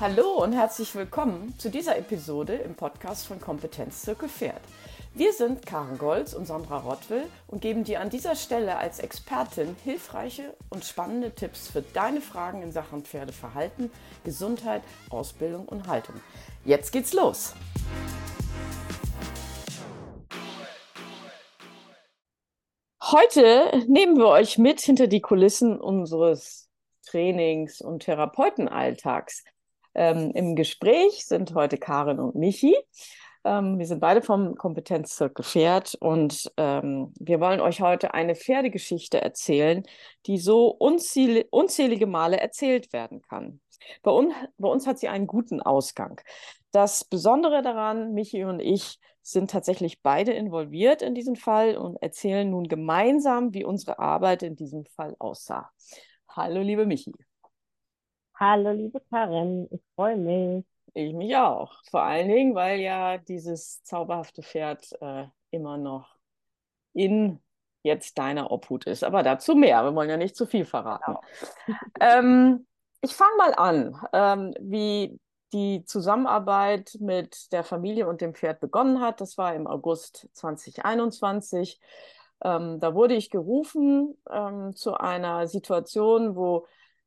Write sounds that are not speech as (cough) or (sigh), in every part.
Hallo und herzlich willkommen zu dieser Episode im Podcast von Kompetenz Zirkel Pferd. Wir sind Karen Golz und Sandra Rottwill und geben dir an dieser Stelle als Expertin hilfreiche und spannende Tipps für deine Fragen in Sachen Pferdeverhalten, Gesundheit, Ausbildung und Haltung. Jetzt geht's los! Heute nehmen wir euch mit hinter die Kulissen unseres Trainings- und Therapeutenalltags. Ähm, Im Gespräch sind heute Karin und Michi. Ähm, wir sind beide vom Kompetenzzirkel Pferd und ähm, wir wollen euch heute eine Pferdegeschichte erzählen, die so unzähl unzählige Male erzählt werden kann. Bei, un bei uns hat sie einen guten Ausgang. Das Besondere daran, Michi und ich sind tatsächlich beide involviert in diesen Fall und erzählen nun gemeinsam, wie unsere Arbeit in diesem Fall aussah. Hallo, liebe Michi. Hallo, liebe Karin, ich freue mich. Ich mich auch. Vor allen Dingen, weil ja dieses zauberhafte Pferd äh, immer noch in jetzt deiner Obhut ist. Aber dazu mehr. Wir wollen ja nicht zu viel verraten. Genau. (laughs) ähm, ich fange mal an, ähm, wie die Zusammenarbeit mit der Familie und dem Pferd begonnen hat. Das war im August 2021. Ähm, da wurde ich gerufen ähm, zu einer Situation, wo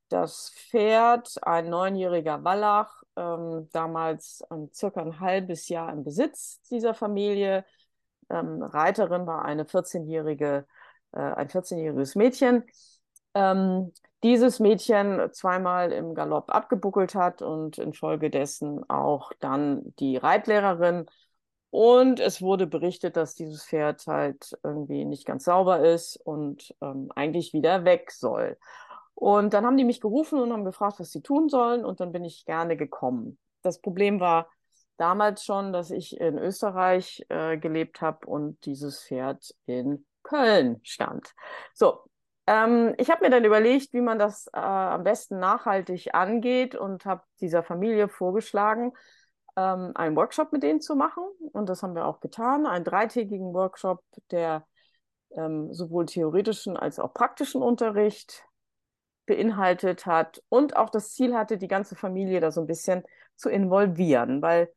das Pferd, ein neunjähriger Wallach, ähm, damals ähm, circa ein halbes Jahr im Besitz dieser Familie. Ähm, Reiterin war eine 14-jährige, äh, ein 14-jähriges Mädchen. Ähm, dieses Mädchen zweimal im Galopp abgebuckelt hat und infolgedessen auch dann die Reitlehrerin. Und es wurde berichtet, dass dieses Pferd halt irgendwie nicht ganz sauber ist und ähm, eigentlich wieder weg soll. Und dann haben die mich gerufen und haben gefragt, was sie tun sollen. Und dann bin ich gerne gekommen. Das Problem war damals schon, dass ich in Österreich äh, gelebt habe und dieses Pferd in Köln stand. So, ähm, ich habe mir dann überlegt, wie man das äh, am besten nachhaltig angeht und habe dieser Familie vorgeschlagen, ähm, einen Workshop mit denen zu machen. Und das haben wir auch getan. Einen dreitägigen Workshop, der ähm, sowohl theoretischen als auch praktischen Unterricht beinhaltet hat und auch das Ziel hatte, die ganze Familie da so ein bisschen zu involvieren, weil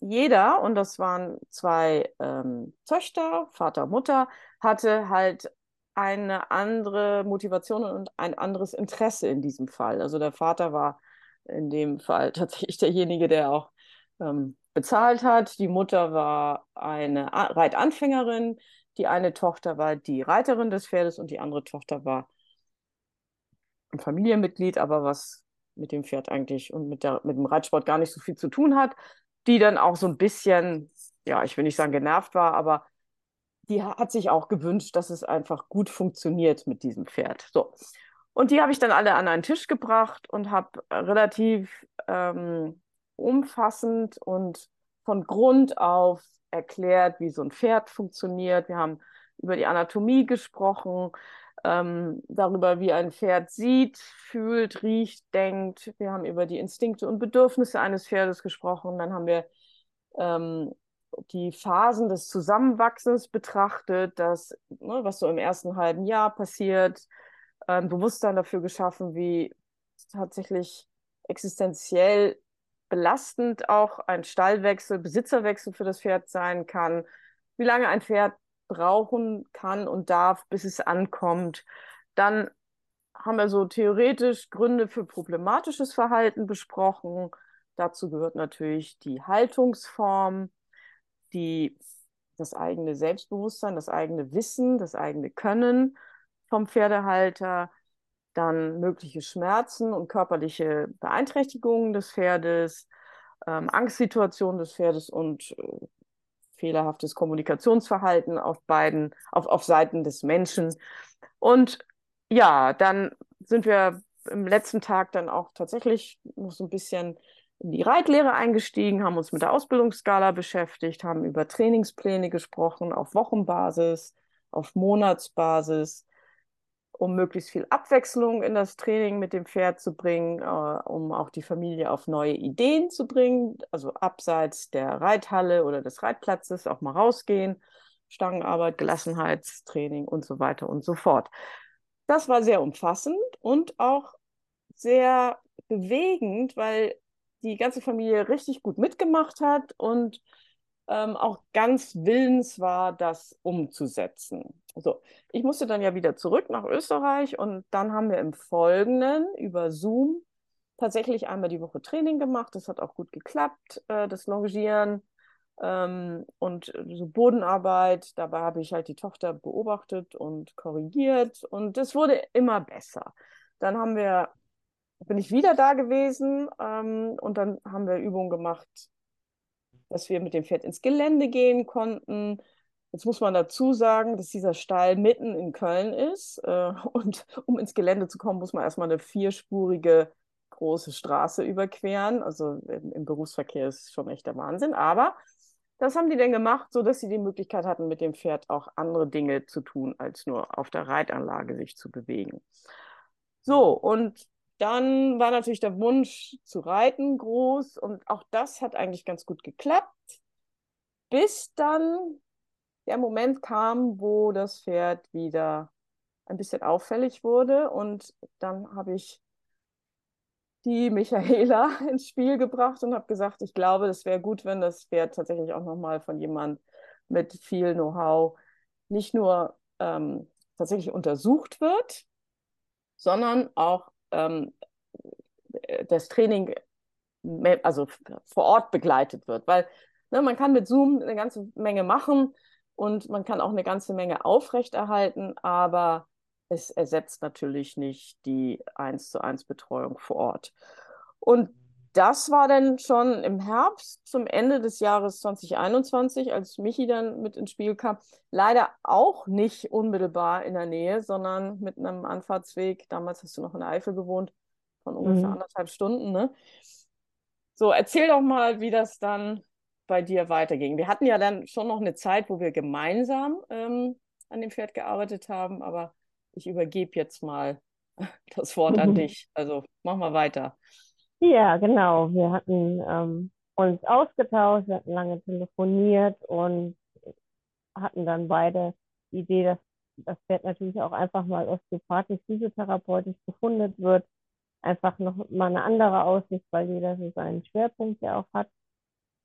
jeder, und das waren zwei ähm, Töchter, Vater, Mutter, hatte halt eine andere Motivation und ein anderes Interesse in diesem Fall. Also der Vater war in dem Fall (laughs) tatsächlich derjenige, der auch ähm, bezahlt hat. Die Mutter war eine Reitanfängerin. Die eine Tochter war die Reiterin des Pferdes und die andere Tochter war ein Familienmitglied, aber was mit dem Pferd eigentlich und mit, der, mit dem Reitsport gar nicht so viel zu tun hat, die dann auch so ein bisschen, ja, ich will nicht sagen genervt war, aber die hat sich auch gewünscht, dass es einfach gut funktioniert mit diesem Pferd. So. Und die habe ich dann alle an einen Tisch gebracht und habe relativ ähm, umfassend und von Grund auf erklärt, wie so ein Pferd funktioniert. Wir haben über die Anatomie gesprochen ähm, darüber, wie ein Pferd sieht, fühlt, riecht, denkt. Wir haben über die Instinkte und Bedürfnisse eines Pferdes gesprochen. Dann haben wir ähm, die Phasen des Zusammenwachsens betrachtet, das, ne, was so im ersten halben Jahr passiert, ein Bewusstsein dafür geschaffen, wie tatsächlich existenziell belastend auch ein Stallwechsel, Besitzerwechsel für das Pferd sein kann, wie lange ein Pferd brauchen kann und darf, bis es ankommt. Dann haben wir so theoretisch Gründe für problematisches Verhalten besprochen. Dazu gehört natürlich die Haltungsform, die, das eigene Selbstbewusstsein, das eigene Wissen, das eigene Können vom Pferdehalter, dann mögliche Schmerzen und körperliche Beeinträchtigungen des Pferdes, ähm, Angstsituationen des Pferdes und äh, fehlerhaftes Kommunikationsverhalten auf beiden, auf, auf Seiten des Menschen. Und ja, dann sind wir im letzten Tag dann auch tatsächlich noch so ein bisschen in die Reitlehre eingestiegen, haben uns mit der Ausbildungsskala beschäftigt, haben über Trainingspläne gesprochen auf Wochenbasis, auf Monatsbasis um möglichst viel Abwechslung in das Training mit dem Pferd zu bringen, äh, um auch die Familie auf neue Ideen zu bringen, also abseits der Reithalle oder des Reitplatzes auch mal rausgehen, Stangenarbeit, Gelassenheitstraining und so weiter und so fort. Das war sehr umfassend und auch sehr bewegend, weil die ganze Familie richtig gut mitgemacht hat und ähm, auch ganz willens war, das umzusetzen. So, ich musste dann ja wieder zurück nach Österreich und dann haben wir im Folgenden über Zoom tatsächlich einmal die Woche Training gemacht. Das hat auch gut geklappt, äh, das Longieren ähm, und so Bodenarbeit. Dabei habe ich halt die Tochter beobachtet und korrigiert und es wurde immer besser. Dann haben wir, bin ich wieder da gewesen ähm, und dann haben wir Übungen gemacht, dass wir mit dem Pferd ins Gelände gehen konnten. Jetzt muss man dazu sagen, dass dieser Stall mitten in Köln ist. Äh, (laughs) und um ins Gelände zu kommen, muss man erstmal eine vierspurige große Straße überqueren. Also im, im Berufsverkehr ist schon echt der Wahnsinn. Aber das haben die dann gemacht, sodass sie die Möglichkeit hatten, mit dem Pferd auch andere Dinge zu tun, als nur auf der Reitanlage sich zu bewegen. So, und dann war natürlich der Wunsch zu reiten groß und auch das hat eigentlich ganz gut geklappt, bis dann der Moment kam, wo das Pferd wieder ein bisschen auffällig wurde und dann habe ich die Michaela (laughs) ins Spiel gebracht und habe gesagt, ich glaube, es wäre gut, wenn das Pferd tatsächlich auch nochmal von jemand mit viel Know-how nicht nur ähm, tatsächlich untersucht wird, sondern auch ähm, das Training also vor Ort begleitet wird. Weil ne, man kann mit Zoom eine ganze Menge machen und man kann auch eine ganze Menge aufrechterhalten, aber es ersetzt natürlich nicht die 1 zu 1 Betreuung vor Ort. Und das war dann schon im Herbst zum Ende des Jahres 2021, als Michi dann mit ins Spiel kam. Leider auch nicht unmittelbar in der Nähe, sondern mit einem Anfahrtsweg. Damals hast du noch in der Eifel gewohnt, von ungefähr mhm. anderthalb Stunden. Ne? So, erzähl doch mal, wie das dann bei dir weiterging. Wir hatten ja dann schon noch eine Zeit, wo wir gemeinsam ähm, an dem Pferd gearbeitet haben, aber ich übergebe jetzt mal (laughs) das Wort an dich. Also mach mal weiter. Ja, genau. Wir hatten ähm, uns ausgetauscht, wir hatten lange telefoniert und hatten dann beide die Idee, dass das Pferd natürlich auch einfach mal osteopathisch, physiotherapeutisch gefunden wird. Einfach noch mal eine andere Aussicht, weil jeder so seinen Schwerpunkt ja auch hat.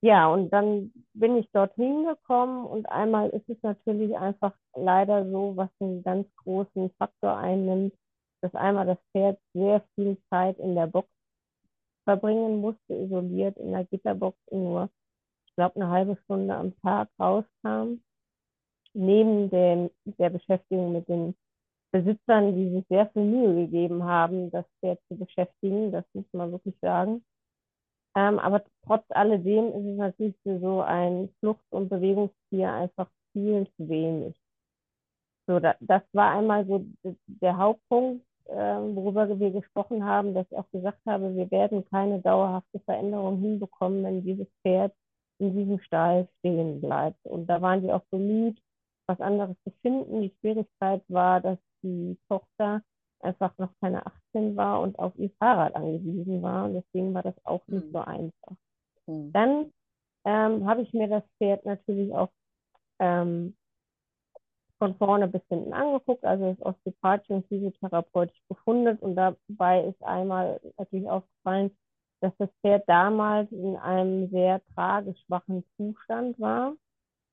Ja, und dann bin ich dorthin gekommen und einmal ist es natürlich einfach leider so, was einen ganz großen Faktor einnimmt, dass einmal das Pferd sehr viel Zeit in der Box verbringen musste, isoliert in der Gitterbox nur, ich glaube, eine halbe Stunde am Tag rauskam. Neben dem, der Beschäftigung mit den Besitzern, die sich sehr viel Mühe gegeben haben, das Pferd zu beschäftigen, das muss man wirklich sagen. Ähm, aber trotz alledem ist es natürlich für so ein Flucht- und Bewegungstier einfach viel zu wenig. So, da, das war einmal so der Hauptpunkt, worüber wir gesprochen haben, dass ich auch gesagt habe, wir werden keine dauerhafte Veränderung hinbekommen, wenn dieses Pferd in diesem Stall stehen bleibt. Und da waren die auch bemüht, was anderes zu finden. Die Schwierigkeit war, dass die Tochter einfach noch keine 18 war und auf ihr Fahrrad angewiesen war. Und deswegen war das auch nicht mhm. so einfach. Mhm. Dann ähm, habe ich mir das Pferd natürlich auch ähm, von vorne bis hinten angeguckt, also ist osteopathisch und physiotherapeutisch befundet. Und dabei ist einmal natürlich aufgefallen, dass das Pferd damals in einem sehr trageschwachen Zustand war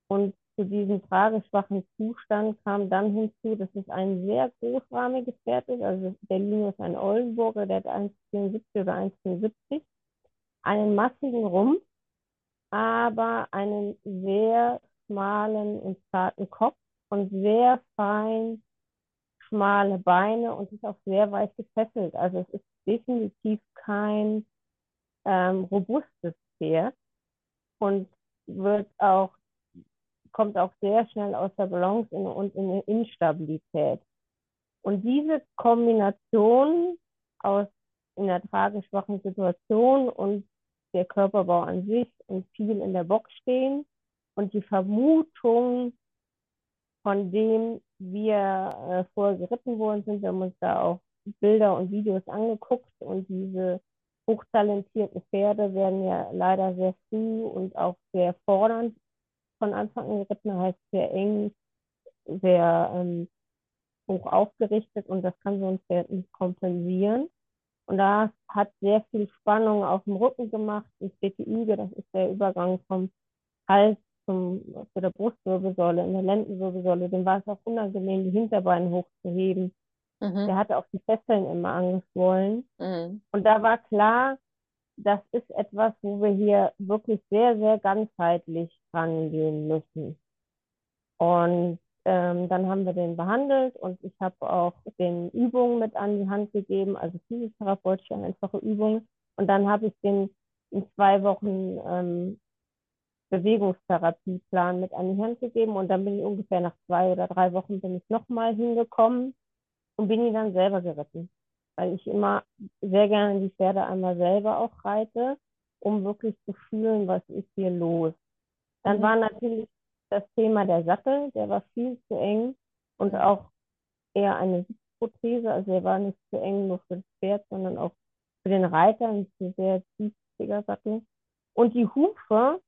und zu diesem trageschwachen Zustand kam dann hinzu, dass es ein sehr großrahmiges Pferd ist. Also der Linus ein Oldenburger, der hat 1,74 oder 1,75, einen massigen Rumpf, aber einen sehr schmalen und zarten Kopf und sehr fein schmale Beine und ist auch sehr weit gefesselt. Also es ist definitiv kein ähm, robustes Pferd und wird auch kommt auch sehr schnell aus der Balance in, und in eine Instabilität. Und diese Kombination aus in der trageschwachen Situation und der Körperbau an sich und viel in der Box stehen und die Vermutung, von dem wir äh, vorher geritten worden sind, wir haben uns da auch Bilder und Videos angeguckt und diese hochtalentierten Pferde werden ja leider sehr früh und auch sehr fordernd von Anfang an geritten, heißt sehr eng, sehr ähm, hoch aufgerichtet und das kann so ein Pferd nicht kompensieren. Und da hat sehr viel Spannung auf dem Rücken gemacht. Die CTÜge, das ist der Übergang vom Hals zum, zu der Brustwirbelsäule, in der Lendenwirbelsäule. Dem war es auch unangenehm, die Hinterbeine hochzuheben. Mhm. Der hatte auch die Fesseln immer angeschwollen. Mhm. Und da war klar, das ist etwas, wo wir hier wirklich sehr, sehr ganzheitlich rangehen müssen. Und ähm, dann haben wir den behandelt und ich habe auch den Übungen mit an die Hand gegeben, also physiotherapeutische einfache Übungen. Und dann habe ich den in zwei Wochen ähm, Bewegungstherapieplan mit an die Hand gegeben und dann bin ich ungefähr nach zwei oder drei Wochen bin ich nochmal hingekommen und bin ihn dann selber geritten, weil ich immer sehr gerne die Pferde einmal selber auch reite, um wirklich zu fühlen, was ist hier los. Dann mhm. war natürlich das Thema der Sattel, der war viel zu eng und auch eher eine Sitzprothese, also er war nicht zu eng nur für das Pferd, sondern auch für den Reiter ein sehr tiefsiger Sattel. Und die Hufe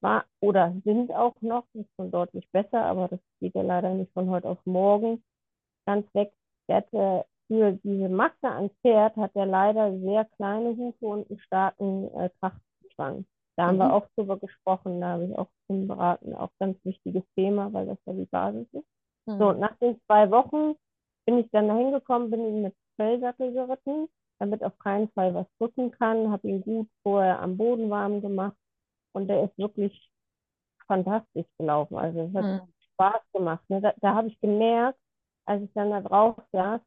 war oder sind auch noch, das ist schon deutlich besser, aber das geht ja leider nicht von heute auf morgen ganz weg. Der hatte für diese Masse an Pferd hat er leider sehr kleine Hufe und einen starken äh, Kraftzwang. Da haben mhm. wir auch drüber gesprochen, da habe ich auch zum Beraten, auch ganz wichtiges Thema, weil das ja die Basis ist. Mhm. So, nach den zwei Wochen bin ich dann dahin gekommen, bin ihn mit Fellsattel geritten, damit auf keinen Fall was drücken kann, habe ihn gut vorher am Boden warm gemacht und der ist wirklich fantastisch gelaufen. Also es hat mhm. Spaß gemacht. Ne? Da, da habe ich gemerkt, als ich dann da drauf saß,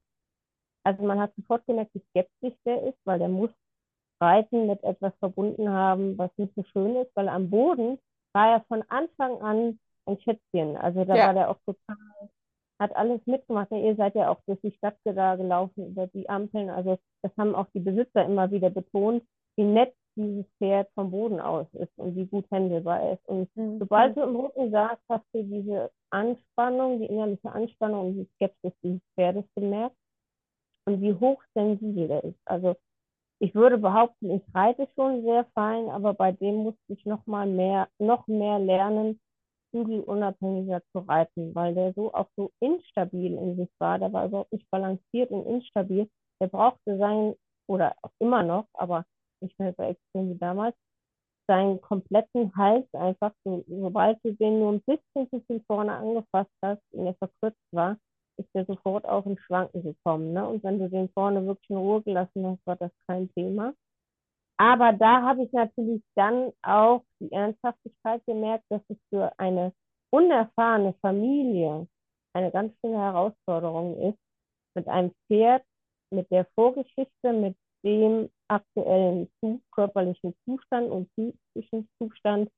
also man hat sofort gemerkt, wie skeptisch der ist, weil der muss Reiten mit etwas verbunden haben, was nicht so schön ist, weil am Boden war er von Anfang an ein Schätzchen. Also da ja. war der auch total, hat alles mitgemacht. ihr seid ja auch durch die Stadt da gelaufen, über die Ampeln. Also das haben auch die Besitzer immer wieder betont, wie nett dieses Pferd vom Boden aus ist und wie gut händelbar er ist. Und mhm. sobald du im Rücken saß, hast du diese Anspannung, die innerliche Anspannung und die Skepsis dieses Pferdes gemerkt und wie hochsensibel er ist. Also ich würde behaupten, ich reite schon sehr fein, aber bei dem musste ich noch mal mehr, noch mehr lernen, unabhängiger zu reiten, weil der so auch so instabil in sich war. Der war überhaupt nicht balanciert und instabil. Der brauchte sein, oder auch immer noch, aber nicht mehr so extrem wie damals, seinen kompletten Hals einfach, so, sobald du den nur ein bisschen zu viel vorne angefasst hast und er verkürzt war, ist er sofort auch ins Schwanken gekommen. Ne? Und wenn du den vorne wirklich in Ruhe gelassen hast, war das kein Thema. Aber da habe ich natürlich dann auch die Ernsthaftigkeit gemerkt, dass es für eine unerfahrene Familie eine ganz schöne Herausforderung ist, mit einem Pferd, mit der Vorgeschichte, mit dem aktuellen körperlichen Zustand und psychischen Zustand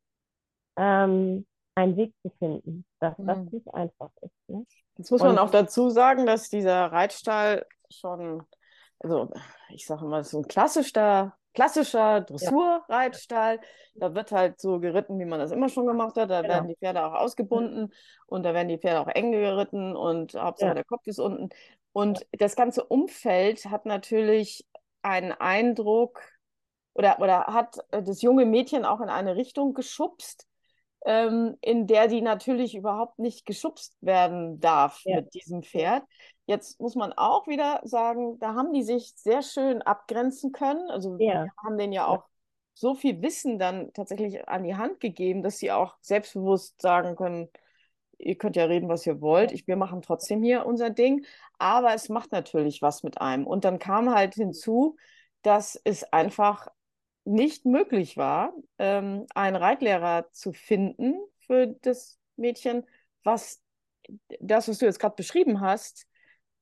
ähm, einen Weg zu finden, dass das mhm. nicht einfach ist. Ne? Jetzt muss man auch dazu sagen, dass dieser Reitstall schon, also ich sage mal, so ein klassischer, klassischer Dressurreitstall. Da wird halt so geritten, wie man das immer schon gemacht hat. Da genau. werden die Pferde auch ausgebunden und da werden die Pferde auch eng geritten und Hauptsache ja. der Kopf ist unten. Und das ganze Umfeld hat natürlich einen Eindruck oder, oder hat das junge Mädchen auch in eine Richtung geschubst, ähm, in der die natürlich überhaupt nicht geschubst werden darf ja. mit diesem Pferd. Jetzt muss man auch wieder sagen, da haben die sich sehr schön abgrenzen können. Also ja. wir haben denen ja auch so viel Wissen dann tatsächlich an die Hand gegeben, dass sie auch selbstbewusst sagen können, ihr könnt ja reden, was ihr wollt. Ich, wir machen trotzdem hier unser Ding. Aber es macht natürlich was mit einem. Und dann kam halt hinzu, dass es einfach nicht möglich war, ähm, einen Reitlehrer zu finden für das Mädchen, was das, was du jetzt gerade beschrieben hast,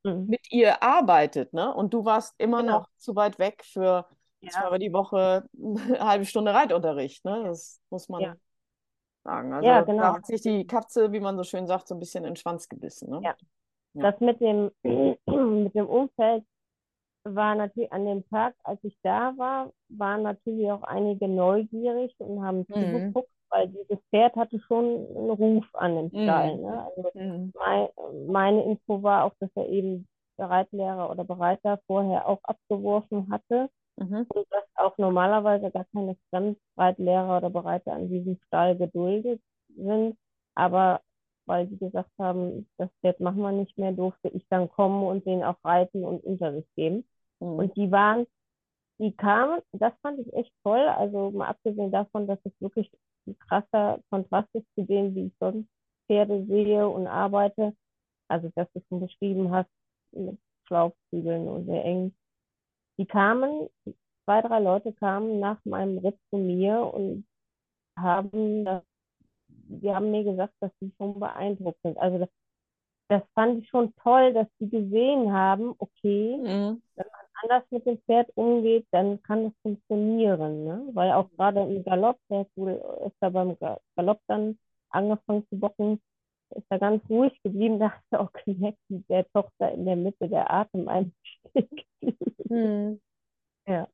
mhm. mit ihr arbeitet. Ne? Und du warst immer genau. noch zu weit weg für ja. zweimal die Woche eine (laughs) halbe Stunde Reitunterricht. Ne? Das muss man ja. Sagen. Also ja, genau. da hat sich die Katze, wie man so schön sagt, so ein bisschen in den Schwanz gebissen. Ne? Ja. Das mit dem, (clears throat) mit dem Umfeld war natürlich an dem Tag, als ich da war, waren natürlich auch einige neugierig und haben mhm. zugeguckt, weil dieses Pferd hatte schon einen Ruf an dem Stall. Mhm. Ne? Also mhm. mein, meine Info war auch, dass er eben Bereitlehrer oder Bereiter vorher auch abgeworfen hatte mhm. und dass auch normalerweise gar keine Fremdreitlehrer oder Bereiter an diesem Stall geduldet sind. Aber weil die gesagt haben, das Pferd machen wir nicht mehr, durfte ich dann kommen und den auch reiten und Unterricht geben. Mhm. Und die waren die kamen, das fand ich echt toll. Also mal abgesehen davon, dass es wirklich ein krasser Kontrast ist zu dem, wie ich sonst Pferde sehe und arbeite. Also, dass du es schon beschrieben hast, mit Schlauchzügeln und sehr eng. Die kamen, zwei, drei Leute kamen nach meinem Ritt zu mir und haben das, die haben mir gesagt, dass sie schon beeindruckt sind. Also das, das fand ich schon toll, dass sie gesehen haben, okay, mhm. wenn man anders mit dem Pferd umgeht, dann kann es funktionieren. Ne? Weil auch gerade im Galopp, der ist da beim Galopp dann angefangen zu bocken, ist er ganz ruhig geblieben, da hat er auch gemerkt, wie der Tochter in der Mitte der Atem einsteckt. (laughs) Hm. Ja.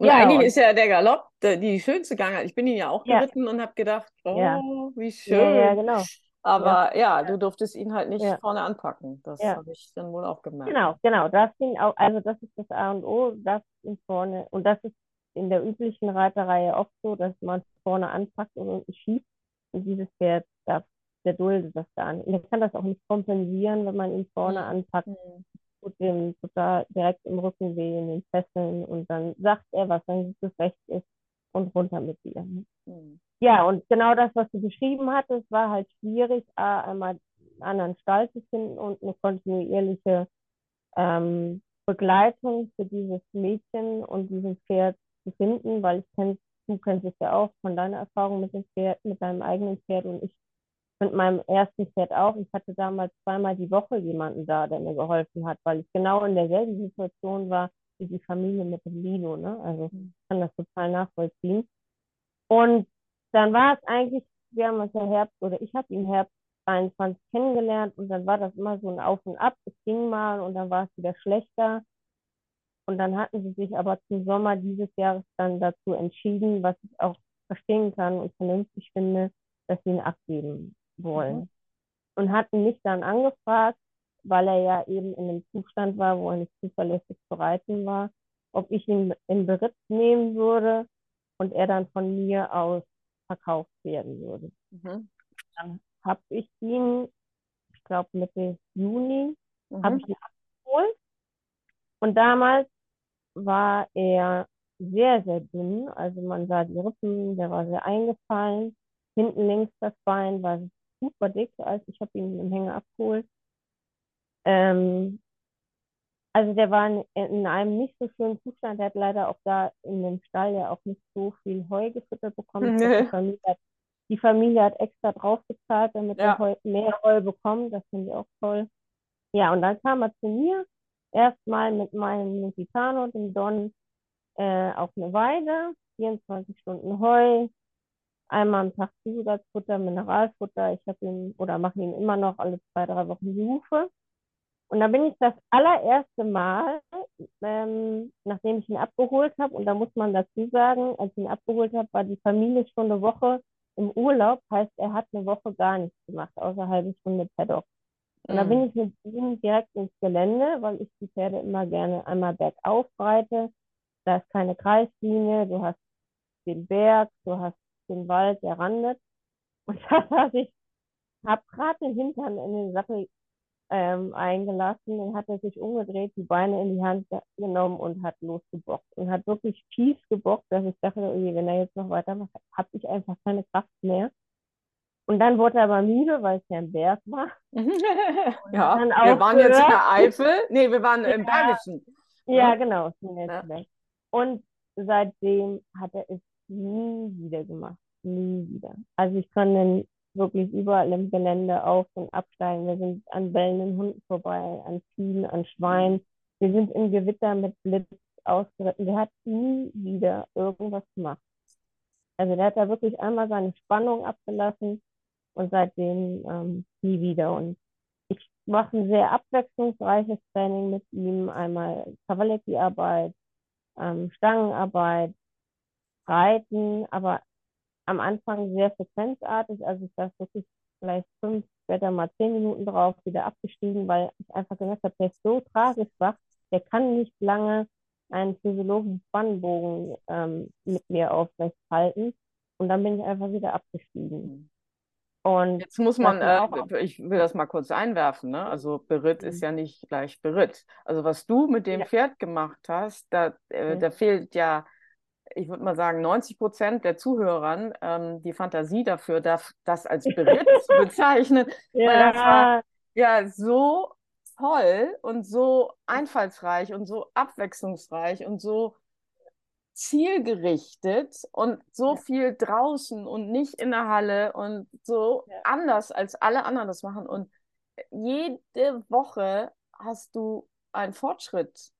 Und ja, eigentlich und ist ja der Galopp die schönste Gangart. Ich bin ihn ja auch geritten ja. und habe gedacht, oh, ja. wie schön. Ja, genau. Aber ja, du durftest ihn halt nicht vorne anpacken. Das habe ich dann wohl auch gemerkt. Genau, genau. Das ihn auch, also das ist das A und O, das ihn vorne. Und das ist in der üblichen Reiterei oft so, dass man vorne anpackt und unten schiebt. Und dieses Pferd darf, der duldet das gar nicht. Und er kann das auch nicht kompensieren, wenn man ihn vorne mhm. anpackt. Mhm tut dem total direkt im Rücken weh, in den Fesseln und dann sagt er, was sein gutes Recht ist und runter mit dir. Mhm. Ja, und genau das, was du beschrieben hattest, war halt schwierig, einmal einen anderen Stall zu finden und eine kontinuierliche ähm, Begleitung für dieses Mädchen und dieses Pferd zu finden, weil ich kenne, du kennst es ja auch von deiner Erfahrung mit dem Pferd, mit deinem eigenen Pferd und ich mit meinem ersten Pferd auch. Ich hatte damals zweimal die Woche jemanden da, der mir geholfen hat, weil ich genau in derselben Situation war wie die Familie mit dem Lino. Ne? Also mhm. ich kann das total nachvollziehen. Und dann war es eigentlich, wir haben uns ja Herbst oder ich habe ihn Herbst 21 kennengelernt und dann war das immer so ein Auf und Ab. Es ging mal und dann war es wieder schlechter. Und dann hatten sie sich aber zum Sommer dieses Jahres dann dazu entschieden, was ich auch verstehen kann und vernünftig finde, dass sie ihn abgeben wollen. Mhm. Und hatten mich dann angefragt, weil er ja eben in einem Zustand war, wo er nicht zuverlässig zu reiten war, ob ich ihn in Beritt nehmen würde und er dann von mir aus verkauft werden würde. Mhm. Dann habe ich ihn, ich glaube Mitte Juni, mhm. habe ich ihn abgeholt. Und damals war er sehr, sehr dünn. Also man sah die Rippen, der war sehr eingefallen. Hinten links das Bein war super dick, als ich habe ihn im Hänger abgeholt. Ähm, also der war in, in, einem nicht so schönen Zustand. Der hat leider auch da in dem Stall ja auch nicht so viel Heu gefüttert bekommen. Nee. Die, Familie hat, die, Familie hat, extra draufgezahlt, damit ja. er Heu, mehr Heu bekommt. Das finde ich auch toll. Ja, und dann kam er zu mir. Erstmal mit meinem Lusitano, dem Don, äh, auf eine Weide. 24 Stunden Heu, einmal am Tag Zusatzfutter, Mineralfutter. Ich habe ihn oder mache ihn immer noch alle zwei, drei Wochen die Hufe. Und da bin ich das allererste Mal, ähm, nachdem ich ihn abgeholt habe, und da muss man dazu sagen, als ich ihn abgeholt habe, war die Familie schon eine Woche im Urlaub, heißt, er hat eine Woche gar nichts gemacht, außer eine halbe Stunde Paddock. Und mhm. da bin ich mit ihm direkt ins Gelände, weil ich die Pferde immer gerne einmal bergauf reite. Da ist keine Kreislinie, du hast den Berg, du hast den Wald, der randet. (laughs) Und da saß ich, hab gerade den Hintern in den Sattel ähm, eingelassen und hat er sich umgedreht, die Beine in die Hand genommen und hat losgebockt und hat wirklich tief gebockt, dass ich dachte, okay, wenn er jetzt noch weitermacht, habe ich einfach keine Kraft mehr. Und dann wurde er aber müde, weil es ja ein Berg war. (laughs) ja, wir waren jetzt in der Eifel. Nee, wir waren ja, im Bergischen. Ja, genau. Ja. Und seitdem hat er es nie wieder gemacht. Nie wieder. Also ich kann dann wirklich überall im Gelände auf- und absteigen. Wir sind an bellenden Hunden vorbei, an Ziegen, an Schweinen. Wir sind im Gewitter mit Blitz ausgeritten. Der hat nie wieder irgendwas gemacht. Also der hat da wirklich einmal seine Spannung abgelassen und seitdem ähm, nie wieder. Und ich mache ein sehr abwechslungsreiches Training mit ihm. Einmal Cavaletti-Arbeit, ähm, Stangenarbeit, Reiten, aber am Anfang sehr frequenzartig. Also ich saß wirklich vielleicht fünf, später mal zehn Minuten drauf, wieder abgestiegen, weil ich einfach gemerkt habe, der ist so tragisch wach, der kann nicht lange einen physiologischen Spannbogen ähm, mit mir aufrecht halten. Und dann bin ich einfach wieder abgestiegen. Und Jetzt muss man, äh, ich will das mal kurz einwerfen, ne? Also Beritt mhm. ist ja nicht gleich Beritt. Also was du mit dem ja. Pferd gemacht hast, da, äh, mhm. da fehlt ja, ich würde mal sagen, 90 Prozent der Zuhörern ähm, die Fantasie dafür, das, das als Beritt zu (laughs) bezeichnen. ja. Weil das war ja so toll und so einfallsreich und so abwechslungsreich und so zielgerichtet und so ja. viel draußen und nicht in der Halle und so ja. anders als alle anderen das machen. Und jede Woche hast du einen Fortschritt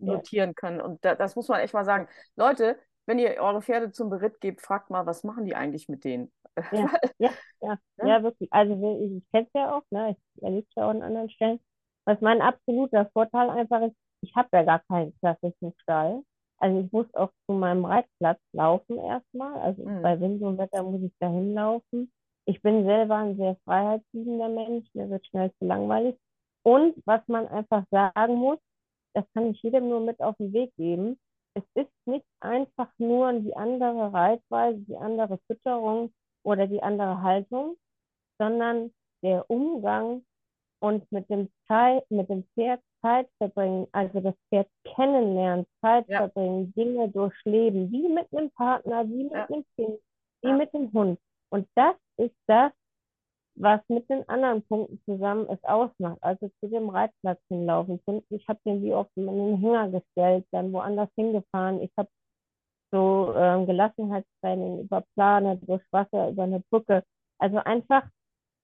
notieren ja. können. Und da, das muss man echt mal sagen. Leute, wenn ihr eure Pferde zum Beritt gebt, fragt mal, was machen die eigentlich mit denen? (laughs) Ja, ja, ja, ja, wirklich. Also ich, ich kenne es ja auch, ne? ich erlebe es ja auch an anderen Stellen. Was mein absoluter Vorteil einfach ist, ich habe ja gar keinen klassischen Stall. Also ich muss auch zu meinem Reitplatz laufen erstmal. Also mhm. bei Wind und Wetter muss ich da hinlaufen. Ich bin selber ein sehr freiheitsliebender Mensch, mir wird schnell zu langweilig. Und was man einfach sagen muss, das kann ich jedem nur mit auf den Weg geben. Es ist nicht einfach nur die andere Reitweise, die andere Fütterung oder die andere Haltung, sondern der Umgang und mit dem, Zeit, mit dem Pferd Zeit verbringen, also das Pferd kennenlernen, Zeit ja. verbringen, Dinge durchleben, wie mit einem Partner, wie mit ja. einem Kind, wie ja. mit dem Hund. Und das ist das, was mit den anderen Punkten zusammen es ausmacht. Also zu dem Reitplatz hinlaufen. Ich habe den wie oft in den Hänger gestellt, dann woanders hingefahren. Ich habe so ähm, Gelassenheitstraining über Plane, durch Wasser, über eine Brücke. Also einfach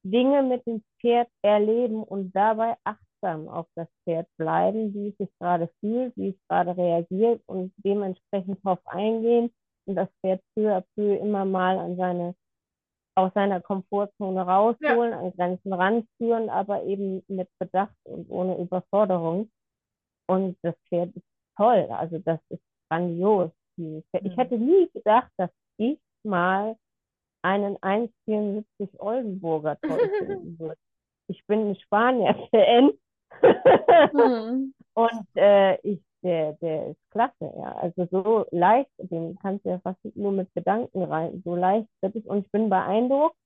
Dinge mit dem Pferd erleben und dabei achtsam auf das Pferd bleiben, wie es sich gerade fühlt, wie es gerade reagiert und dementsprechend darauf eingehen und das Pferd peu à peu immer mal an seine aus seiner Komfortzone rausholen, ja. an Grenzen ranführen, aber eben mit Bedacht und ohne Überforderung. Und das Pferd ist toll, also das ist grandios. Mhm. Ich hätte nie gedacht, dass ich mal einen 1,74 Oldenburger toll (laughs) finden würde. Ich bin ein Spanier-Fan mhm. (laughs) Und äh, ich, der, der ist klasse, ja. Also so leicht, den kannst du ja fast nur mit Gedanken rein, so leicht wird es. Und ich bin beeindruckt,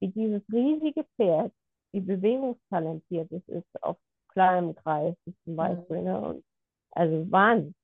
wie dieses riesige Pferd, wie bewegungstalentiert es ist auf kleinem Kreis zum mhm. Beispiel. Ne? Und, also Wahnsinn.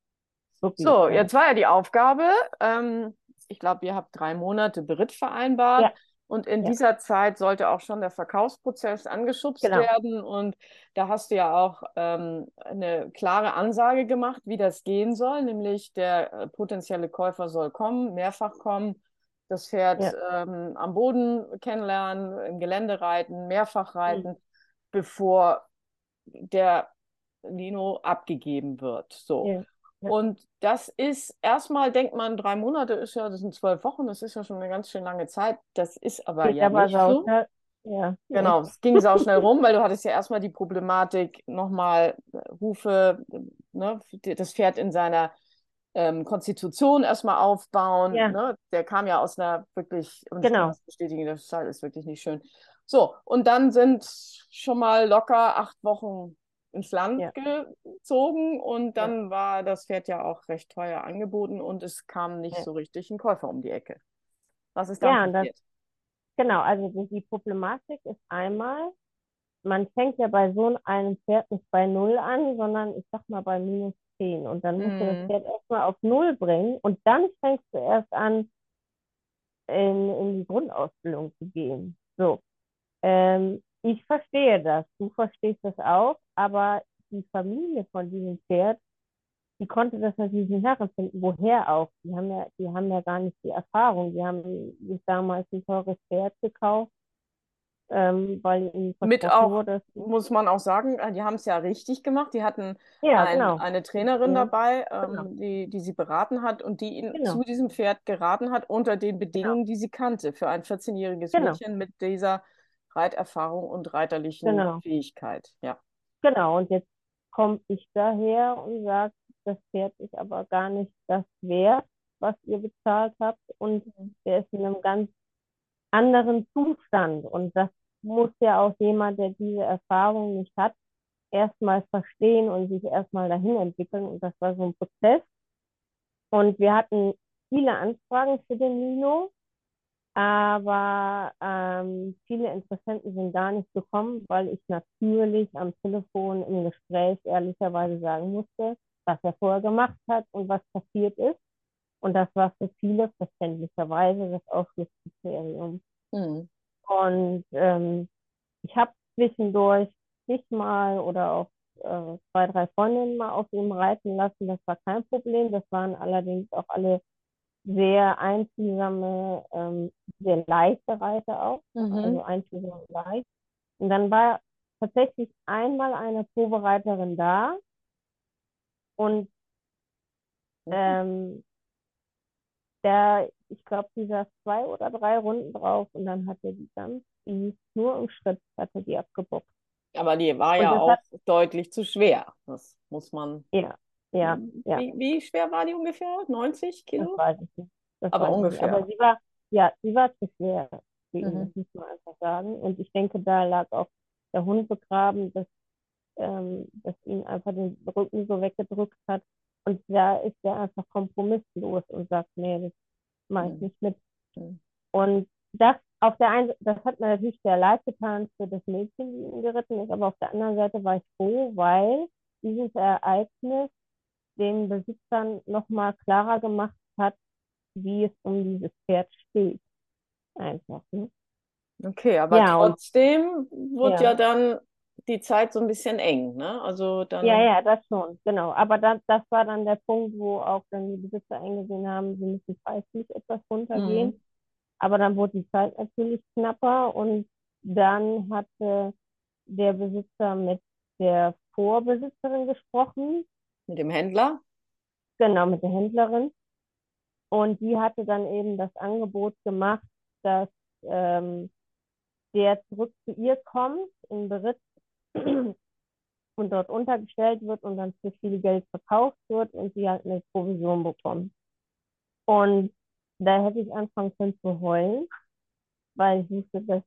Wirklich, so, jetzt war ja die Aufgabe, ähm, ich glaube, ihr habt drei Monate Beritt vereinbart. Ja. Und in ja. dieser Zeit sollte auch schon der Verkaufsprozess angeschubst genau. werden. Und da hast du ja auch ähm, eine klare Ansage gemacht, wie das gehen soll, nämlich der äh, potenzielle Käufer soll kommen, mehrfach kommen, das Pferd ja. ähm, am Boden kennenlernen, im Gelände reiten, mehrfach reiten, mhm. bevor der Lino abgegeben wird. So. Ja. Und das ist erstmal, denkt man, drei Monate ist ja, das sind zwölf Wochen, das ist ja schon eine ganz schön lange Zeit. Das ist aber Geht ja aber nicht so. Ja. Genau, es ging sau schnell rum, weil du hattest ja erstmal die Problematik, nochmal Rufe, ne, das Pferd in seiner ähm, Konstitution erstmal aufbauen. Ja. Ne? Der kam ja aus einer wirklich, und genau. ich bestätigen, das ist wirklich nicht schön. So, und dann sind schon mal locker acht Wochen ins Land ja. gezogen und dann ja. war das Pferd ja auch recht teuer angeboten und es kam nicht ja. so richtig ein Käufer um die Ecke. Was ist da passiert? Das, genau, also die, Problematik ist einmal, man fängt ja bei so einem Pferd nicht bei Null an, sondern ich sag mal bei minus 10 und dann musst du das mhm. Pferd erstmal auf Null bringen und dann fängst du erst an, in, in die Grundausbildung zu gehen. So. Ähm, ich verstehe das, du verstehst das auch, aber die Familie von diesem Pferd, die konnte das natürlich nicht nachempfinden. Woher auch? Die haben ja, die haben ja gar nicht die Erfahrung. Die haben sich damals ein teures Pferd gekauft, ähm, weil ihnen mit auch wurde, muss man auch sagen, äh, die haben es ja richtig gemacht. Die hatten ja, ein, genau. eine Trainerin ja, dabei, ähm, genau. die, die sie beraten hat und die ihn genau. zu diesem Pferd geraten hat unter den Bedingungen, genau. die sie kannte für ein 14-jähriges genau. Mädchen mit dieser Reiterfahrung und reiterlichen genau. Fähigkeit. Ja. Genau, und jetzt komme ich daher und sage, das Pferd ist aber gar nicht das wert, was ihr bezahlt habt und mhm. der ist in einem ganz anderen Zustand und das muss ja auch jemand, der diese Erfahrung nicht hat, erstmal verstehen und sich erstmal dahin entwickeln und das war so ein Prozess und wir hatten viele Anfragen für den Lino Aber ähm, viele Interessenten sind gar nicht gekommen, weil ich natürlich am Telefon im Gespräch ehrlicherweise sagen musste, was er vorher gemacht hat und was passiert ist. Und das war für viele verständlicherweise das Ausschlusskriterium. Mhm. Und ähm, ich habe zwischendurch nicht mal oder auch äh, zwei, drei Freundinnen mal auf ihm reiten lassen. Das war kein Problem. Das waren allerdings auch alle sehr einfühlsame, ähm, sehr leichte Reiter auch. Mhm. Also einfühlsam und leicht. Und dann war tatsächlich einmal eine Probereiterin da und mhm. ähm, der, ich glaube, die saß zwei oder drei Runden drauf und dann hat er die ganz die nur im Schritt hatte die abgebockt. Aber die war und ja auch hat, deutlich zu schwer. Das muss man. Ja, ja, ja. Wie, wie, schwer war die ungefähr? 90 Kilo? Das weiß ich nicht. Das Aber ungefähr. Nicht. Aber sie war, ja, sie war zu schwer. Mhm. Das muss man einfach sagen. Und ich denke, da lag auch der Hund begraben, dass, ähm, dass ihn einfach den Rücken so weggedrückt hat. Und da ist er einfach kompromisslos und sagt, nee, das mache ich mhm. nicht mit. Mhm. Und das auf der einen das hat mir natürlich sehr leid getan für das Mädchen, die ihn geritten ist, aber auf der anderen Seite war ich froh, weil dieses Ereignis den Besitzern nochmal klarer gemacht hat, wie es um dieses Pferd steht. Einfach. Ne? Okay, aber ja, trotzdem wurde ja. ja. dann die Zeit so ein bisschen eng, ne? Also dann. Ja, ja, das schon, genau. Aber das, das war dann der Punkt, wo auch dann die Besitzer eingesehen haben, sie müssen preislich etwas runtergehen. Mhm. Aber dann wurde die Zeit natürlich knapper und dann hatte der Besitzer mit der Vorbesitzerin gesprochen. Mit dem Händler? Genau, mit der Händlerin. Und die hatte dann eben das Angebot gemacht, dass ähm, der zurück zu ihr kommt in Beritt (clears throat) und dort untergestellt wird und dann für viel Geld verkauft wird und sie halt eine Provision bekommt. Und da hätte ich anfangen können zu heulen, weil ich wusste, das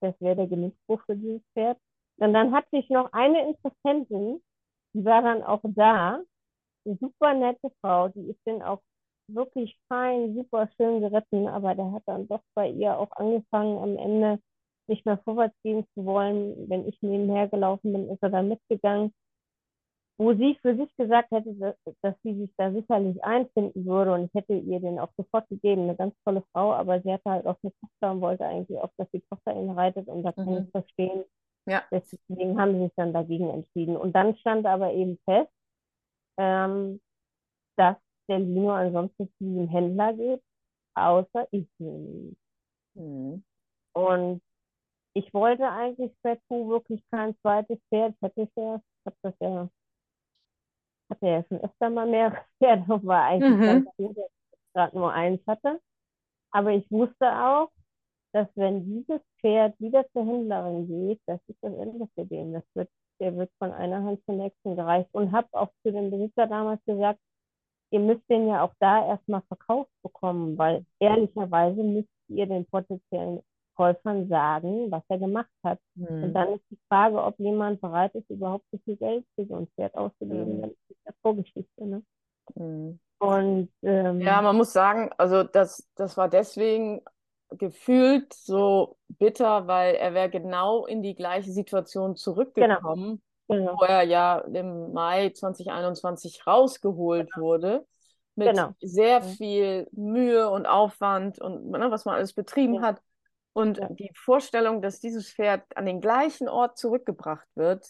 das wäre der Genugspruch für dieses Pferd. Und dann hatte ich noch eine Interessentin, die war dann auch da, eine super nette Frau, die ist dann auch wirklich fein, super schön geritten, aber der hat dann doch bei ihr auch angefangen, am Ende nicht mehr vorwärts gehen zu wollen. Wenn ich nebenher gelaufen bin, ist er dann mitgegangen wo sie für sich gesagt hätte, dass, dass, sie sich da sicherlich einfinden würde und ich hätte ihr den auch sofort gegeben, eine ganz tolle Frau, aber sie hatte halt auch eine Tochter und wollte eigentlich auch, dass die Tochter ihn reitet und da kann mhm. ich verstehen. Ja. Deswegen haben sie sich dann dagegen entschieden. Und dann stand aber eben fest, ähm, dass der Lino ansonsten zu diesem Händler geht, außer ich mhm. Und ich wollte eigentlich per wirklich kein zweites Pferd, ich ja, ich habe das ja hatte ja schon öfter mal mehr (laughs) Pferde, war eigentlich mhm. ganz gut, dass ich gerade nur eins hatte. Aber ich wusste auch, dass wenn dieses Pferd wieder zur Händlerin geht, das ist das Ende für den. Das wird, der wird von einer Hand zur nächsten gereicht. Und habe auch zu dem Besitzer damals gesagt, ihr müsst den ja auch da erstmal verkauft bekommen, weil ehrlicherweise müsst ihr den potenziellen Käufern sagen, was er gemacht hat. Mhm. Und dann ist die Frage, ob jemand bereit ist, überhaupt so viel Geld für so ein Pferd auszugeben. Mhm. Das ist ja Vorgeschichte. Ne? Mhm. Und, ähm, ja, man muss sagen, also das, das war deswegen gefühlt so bitter, weil er wäre genau in die gleiche Situation zurückgekommen, genau. Genau. wo er ja im Mai 2021 rausgeholt genau. wurde mit genau. sehr viel Mühe und Aufwand und ne, was man alles betrieben ja. hat. Und ja. die Vorstellung, dass dieses Pferd an den gleichen Ort zurückgebracht wird,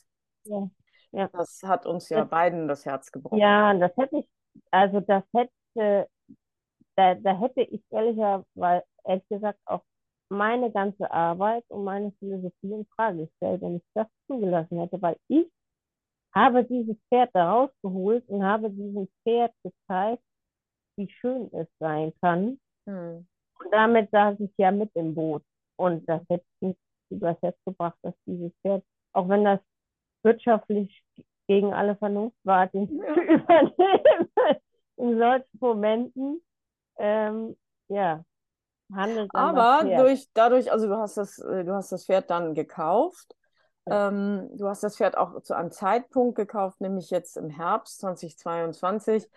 ja. Ja. das hat uns ja das, beiden das Herz gebrochen. Ja, das hätte ich, also das hätte, da, da hätte ich ehrlicherweise, ehrlich gesagt, auch meine ganze Arbeit und meine Philosophie in Frage gestellt, wenn ich das zugelassen hätte, weil ich habe dieses Pferd da rausgeholt und habe diesem Pferd gezeigt, wie schön es sein kann. Hm. Und damit saß ich ja mit im Boot. Und das hätte nicht übers Herz gebracht, dass dieses Pferd, auch wenn das wirtschaftlich gegen alle Vernunft war, den ja. zu (laughs) übernehmen, in solchen Momenten, ähm, ja, handelt Aber durch, dadurch, also du hast das, äh, du hast das Pferd dann gekauft. Ja. Ähm, du hast das Pferd auch zu einem Zeitpunkt gekauft, nämlich jetzt im Herbst 2022,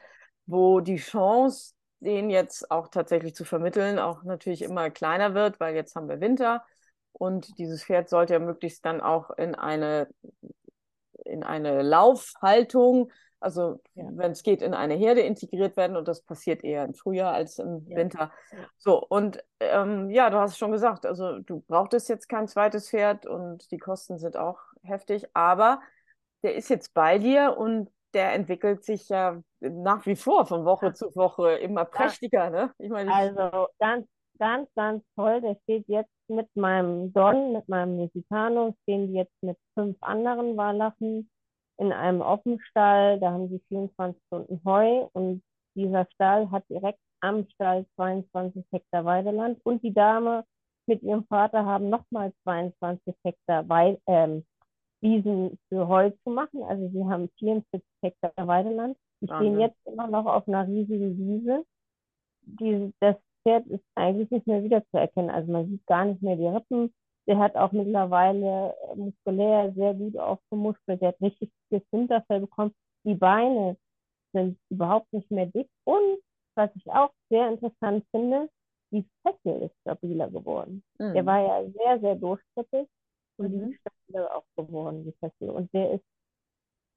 wo die Chance den jetzt auch tatsächlich zu vermitteln, auch natürlich immer kleiner wird, weil jetzt haben wir Winter und dieses Pferd sollte ja möglichst dann auch in eine, in eine Laufhaltung, also ja. wenn es geht, in eine Herde integriert werden und das passiert eher im Frühjahr als im ja. Winter. So, und ähm, ja, du hast schon gesagt, also du brauchtest jetzt kein zweites Pferd und die Kosten sind auch heftig, aber der ist jetzt bei dir und der entwickelt sich ja nach wie vor von Woche zu Woche immer prächtiger. Ne? Ich meine, also ganz, ganz, ganz toll. Der steht jetzt mit meinem Don, mit meinem Mexicano, stehen die jetzt mit fünf anderen Walachen in einem Offenstall. Da haben sie 24 Stunden Heu und dieser Stall hat direkt am Stall 22 Hektar Weideland und die Dame mit ihrem Vater haben nochmal 22 Hektar Weid ähm, Wiesen für Heu zu machen. Also sie haben 44 Hektar Weideland. Die stehen jetzt immer noch auf einer riesigen Wiese. Die, das Pferd ist eigentlich nicht mehr wiederzuerkennen. Also man sieht gar nicht mehr die Rippen. Der hat auch mittlerweile muskulär sehr gut aufgemuskelt. Der hat richtig viel Hinterfell bekommen. Die Beine sind überhaupt nicht mehr dick. Und was ich auch sehr interessant finde, die Fessel ist stabiler geworden. Mhm. Der war ja sehr, sehr durchschnittlich und mhm. die ist stabiler auch geworden, die Fessel. Und der ist,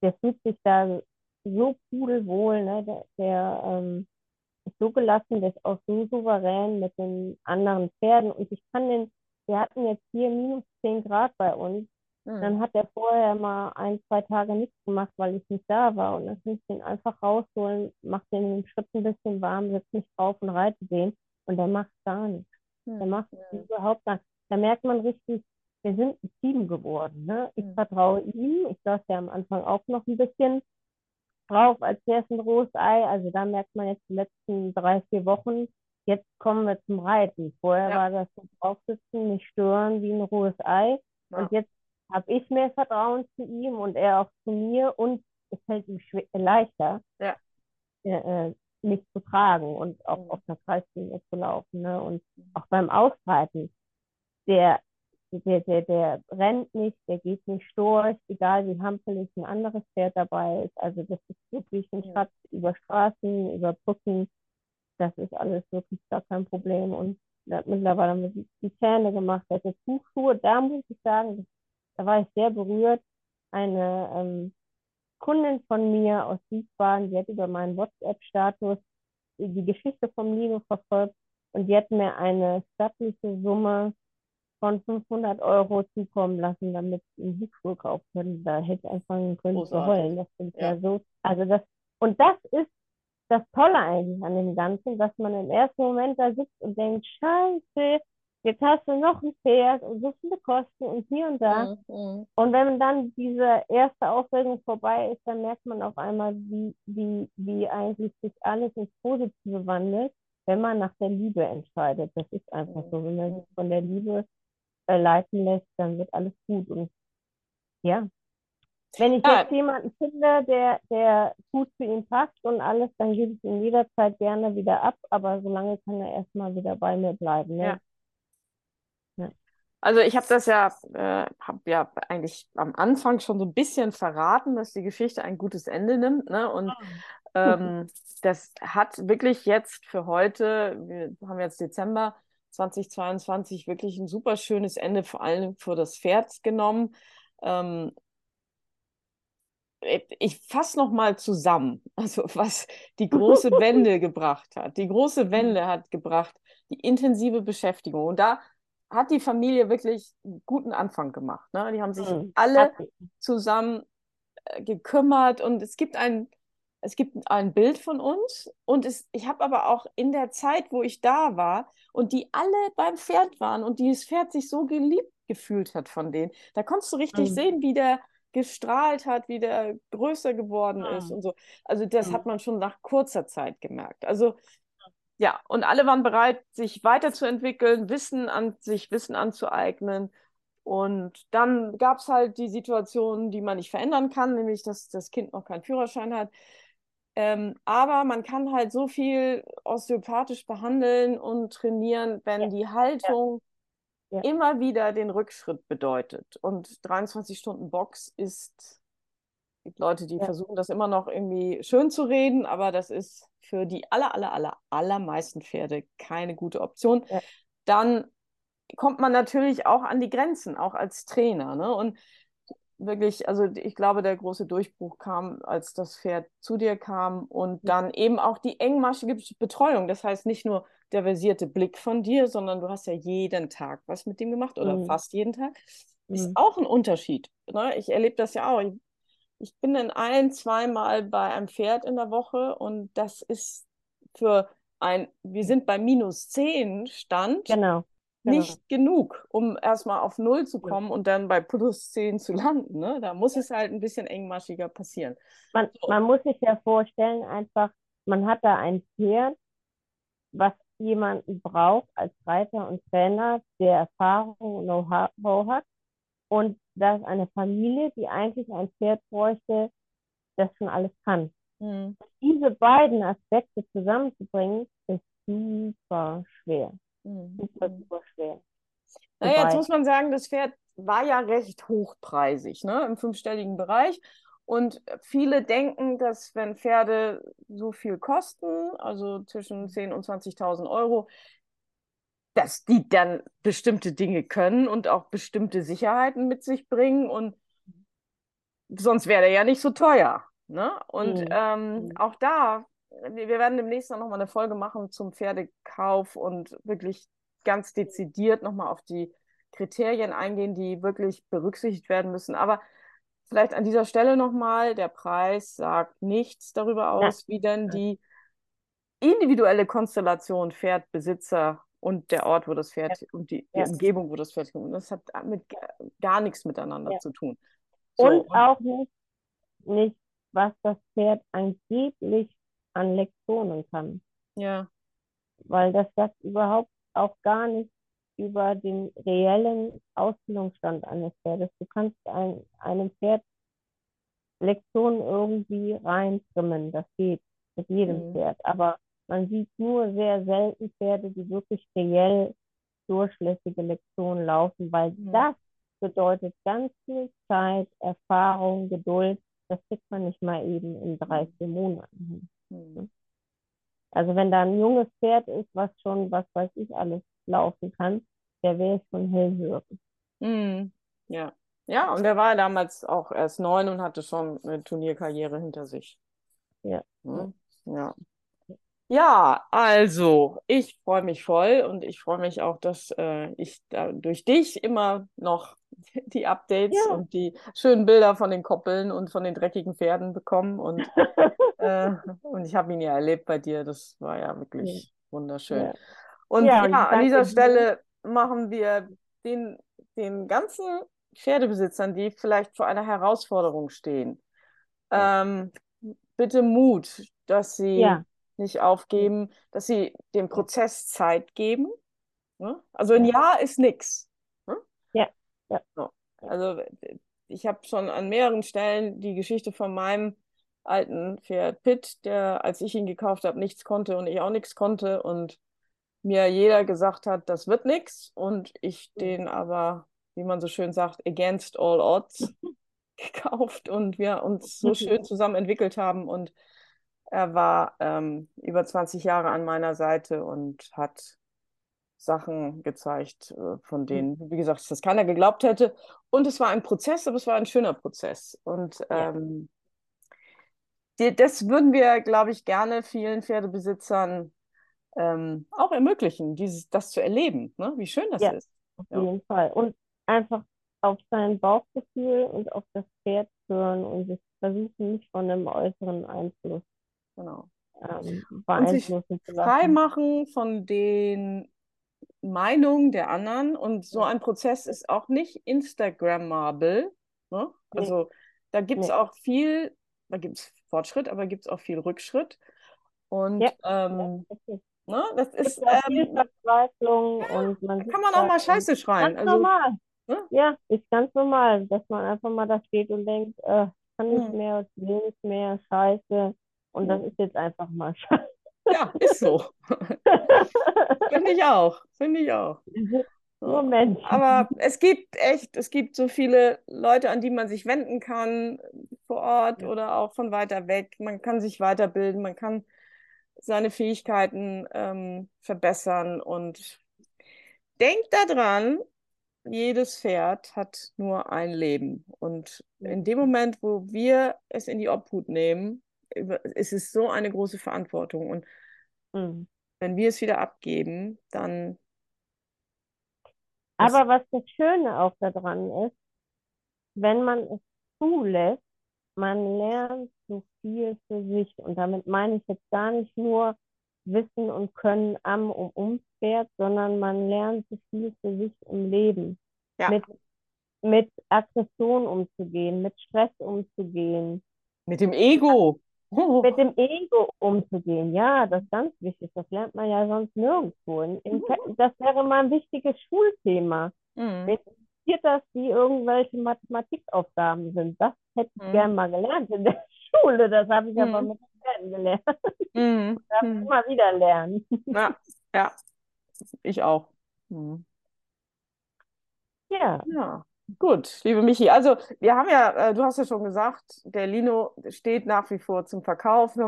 der fühlt sich da so pudelwohl, ne? Der, der ähm, ist so gelassen, der ist auch so souverän mit den anderen Pferden. Und ich kann den, wir hatten jetzt hier minus 10 Grad bei uns. Mhm. Dann hat er vorher mal ein, zwei Tage nichts gemacht, weil ich nicht da war. Und dann kann ich den einfach rausholen, mach den im Schritt ein bisschen warm, setze mich drauf und reite den. Und der macht gar nichts. Mhm. Der macht mhm. überhaupt gar nichts. Da merkt man richtig, wir sind ein Team geworden. Ne? Ich mhm. vertraue ihm. Ich saß ja am Anfang auch noch ein bisschen drauf, als wäre es ein rohes Ei. Also da merkt man jetzt die letzten drei, vier Wochen, jetzt kommen wir zum Reiten. Vorher ja. war das so draufsitzen, nicht stören wie ein rohes Ei. Ja. Und jetzt habe ich mehr Vertrauen zu ihm und er auch zu mir und es fällt ihm leichter, ja. äh, mich zu tragen und auch mhm. auf der Kreislinie zu laufen. Ne? Und mhm. auch beim Ausreiten, der der, der, der rennt nicht, der geht nicht durch, egal wie hampelig ein anderes Pferd dabei ist. Also das ist wirklich ein Schatz über Straßen, über Brücken. Das ist alles wirklich gar kein Problem. Und er hat mittlerweile die Zähne gemacht, er Buchschuhe. Da muss ich sagen, da war ich sehr berührt. Eine ähm, Kundin von mir aus Wiesbaden, die hat über meinen WhatsApp-Status die Geschichte vom Lino verfolgt und die hat mir eine stattliche Summe von 500 Euro zukommen lassen, damit sie einen Hufschuh kaufen können. Da hätte ich anfangen können Großartig. zu heulen. Das sind ja. ja so, also das, und das ist das Tolle eigentlich an dem Ganzen, dass man im ersten Moment da sitzt und denkt, scheiße, jetzt hast du noch ein Pferd und so viele Kosten und hier und da. Mhm, mhm. Und wenn dann diese erste Aufregung vorbei ist, dann merkt man auf einmal, wie, wie, wie eigentlich sich alles ins Positive wandelt, wenn man nach der Liebe entscheidet. Das ist einfach mhm. so. Wenn man sich von der Liebe äh, leiten lässt, dann wird alles gut. Und ja, wenn ich ja. jetzt jemanden finde, der, der gut zu ihm passt und alles, dann gebe ich ihn jederzeit gerne wieder ab, aber solange kann er erstmal wieder bei mir bleiben. Ne? Ja. ja. Also ich habe das ja, äh, habe ja eigentlich am Anfang schon so ein bisschen verraten, dass die Geschichte ein gutes Ende nimmt. Ne? Und ah. ähm, das hat wirklich jetzt für heute, wir haben jetzt Dezember, 2022 wirklich ein super schönes Ende, vor allem für das Pferd genommen. Ähm, ich fasse noch mal zusammen, (laughs) also was die große (laughs) Wende gebracht hat. Die große Wende hat gebracht die intensive Beschäftigung. Und da hat die Familie wirklich einen guten Anfang gemacht. Ne? Die haben sich mhm. alle zusammen äh, gekümmert und es gibt ein, es gibt ein Bild von uns und es, ich habe aber auch in der Zeit, wo ich da war und die alle beim Pferd waren und dieses Pferd sich so geliebt gefühlt hat von denen, da konntest du richtig mhm. sehen, wie der gestrahlt hat, wie der größer geworden mhm. ist und so. Also das mhm. hat man schon nach kurzer Zeit gemerkt. Also ja, und alle waren bereit, sich weiterzuentwickeln, Wissen an sich Wissen anzueignen. Und dann gab es halt die Situation, die man nicht verändern kann, nämlich dass das Kind noch keinen Führerschein hat. Ähm, aber man kann halt so viel osteopathisch behandeln und trainieren, wenn ja. die Haltung ja. Immer wieder den Rückschritt bedeutet. Und 23 Stunden Box ist gibt Leute, die Ja. versuchen, das immer noch irgendwie schön zu reden, aber das ist für die aller, aller, aller, allermeisten Pferde keine gute Option. Ja. Dann kommt man natürlich auch an die Grenzen, auch als Trainer. Ne? Und wirklich, also ich glaube, der große Durchbruch kam, als das Pferd zu dir kam und dann eben auch die engmaschige Betreuung. Das heißt nicht nur der versierte Blick von dir, sondern du hast ja jeden Tag was mit dem gemacht oder Mhm. fast jeden Tag. Ist Mhm. auch ein Unterschied. Ne? Ich erlebe das ja auch. Ich, ich bin dann ein, zweimal bei einem Pferd in der Woche und das ist für ein, wir sind bei minus 10 Stand Genau. genau. nicht genug, um erstmal auf Null zu kommen und dann bei plus 10 zu (laughs) landen. Ne? Da muss es halt ein bisschen engmaschiger passieren. Man, So. man muss sich ja vorstellen, einfach, man hat da ein Pferd, was jemanden braucht als Reiter und Trainer, der Erfahrung und Know-how hat. Und da ist eine Familie, die eigentlich ein Pferd bräuchte, das schon alles kann. Hm. Diese beiden Aspekte zusammenzubringen, ist super schwer. Hm. Super, super schwer. Naja, jetzt muss man sagen, das Pferd war ja recht hochpreisig, ne, im fünfstelligen Bereich. Und viele denken, dass wenn Pferde so viel kosten, also zwischen 10.000 und 20.000 Euro, dass die dann bestimmte Dinge können und auch bestimmte Sicherheiten mit sich bringen. Und sonst wäre der ja nicht so teuer. Ne? Und Mhm. ähm, Mhm. auch da, wir wir werden demnächst noch mal eine Folge machen zum Pferdekauf und wirklich ganz dezidiert noch mal auf die Kriterien eingehen, die wirklich berücksichtigt werden müssen. Aber vielleicht an dieser Stelle noch mal, der Preis sagt nichts darüber Ja. aus, wie denn die individuelle Konstellation Pferd, Besitzer und der Ort, wo das Pferd und die, die Ja. Umgebung, wo das Pferd kommt. Das hat mit gar nichts miteinander Ja. zu tun. So, Und auch nicht, nicht, was das Pferd angeblich an Lektionen kann. ja. Weil das sagt überhaupt auch gar nicht über den reellen Ausbildungsstand eines Pferdes. Du kannst ein, einem Pferd Lektionen irgendwie reintrimmen. Das geht mit jedem Mhm. Pferd. Aber man sieht nur sehr selten Pferde, die wirklich reell durchlässige Lektionen laufen, weil Mhm. das bedeutet ganz viel Zeit, Erfahrung, Geduld. Das kriegt man nicht mal eben in drei, vier Monaten hin. Hm. Also wenn da ein junges Pferd ist, was schon, was weiß ich, alles laufen kann, der wäre schon hellhörig. Hm. Ja. Ja, und der war damals auch erst neun und hatte schon eine Turnierkarriere hinter sich. Ja. Hm. Ja. Ja, also ich freue mich voll und ich freue mich auch, dass äh, ich da durch dich immer noch (laughs) die Updates Ja. und die schönen Bilder von den Koppeln und von den dreckigen Pferden bekomme. Und, (laughs) äh, und ich habe ihn ja erlebt bei dir. Das war ja wirklich wunderschön. Ja. Und Ja, ja, an dieser. Stelle machen wir den, den ganzen Pferdebesitzern, die vielleicht vor einer Herausforderung stehen, ähm, bitte Mut, dass sie Ja. nicht aufgeben, dass sie dem Prozess Zeit geben. Ne? Also ein Ja. Jahr ist nichts. Ja. Ja. So. Also ich habe schon an mehreren Stellen die Geschichte von meinem alten Pferd Pitt, der, als ich ihn gekauft habe, nichts konnte und ich auch nichts konnte und mir jeder gesagt hat, das wird nichts und ich den aber, wie man so schön sagt, against all odds (laughs) gekauft und wir uns so (laughs) schön zusammen entwickelt haben und er war ähm, über 20 Jahre an meiner Seite und hat Sachen gezeigt, äh, von denen, wie gesagt, das keiner geglaubt hätte. Und es war ein Prozess, aber es war ein schöner Prozess. Und Ja. ähm, das würden wir, glaube ich, gerne vielen Pferdebesitzern ähm, auch ermöglichen, dieses, das zu erleben, ne? wie schön das Ja. ist. Auf Ja. jeden Fall. Und einfach auf sein Bauchgefühl und auf das Pferd hören und sich versuchen, nicht von einem äußeren Einfluss Genau. ähm, Und sich beeinflussen zu frei lassen. machen von den Meinungen der anderen. Und so Ja. ein Prozess ist auch nicht Instagrammable. Ne? Nee. Also da gibt es Nee. auch viel, da gibt es Fortschritt, aber gibt es auch viel Rückschritt. Und Ja. ähm, Es ne, das ist, ähm, Verzweiflung und man kann man auch mal und Scheiße schreien. Ganz Also, normal. ne? Ja, ist ganz normal, dass man einfach mal da steht und denkt, äh, ich kann nicht Mhm. mehr, ich will nicht mehr, scheiße. Und das Mhm. ist jetzt einfach mal (laughs) scheiße. ja, ist so. (laughs) Finde ich auch. Finde ich auch. Nur Menschen. Aber es gibt echt, es gibt so viele Leute, an die man sich wenden kann. vor Ort Ja. oder auch von weiter weg. Man kann sich weiterbilden, man kann seine Fähigkeiten ähm, verbessern und denkt daran, jedes Pferd hat nur ein Leben. Und in dem Moment, wo wir es in die Obhut nehmen, ist es so eine große Verantwortung. Und Mhm. wenn wir es wieder abgeben, dann Aber was das Schöne auch daran ist, wenn man es zulässt, man lernt viel für sich. Und damit meine ich jetzt gar nicht nur Wissen und Können am und ums Pferd, sondern man lernt so viel für sich im Leben. Ja. Mit, mit Aggression umzugehen, mit Stress umzugehen, mit dem Ego. Mit (laughs) dem Ego umzugehen. Ja, das ist ganz wichtig. Das lernt man ja sonst nirgendwo. In, in, das wäre mal ein wichtiges Schulthema. Mhm. interessiert das, wie irgendwelche Mathematikaufgaben sind. Das hätte ich Mhm. gern mal gelernt in der Schule. Das habe ich aber Mhm. mit den Pferden gelernt. Mhm. (laughs) Darf Mhm. immer wieder lernen. Ja, ja, ich auch. Mhm. Ja, Ja, gut, liebe Michi. Also, wir haben ja, äh, du hast ja schon gesagt, der Lino steht nach wie vor zum Verkauf. Wir,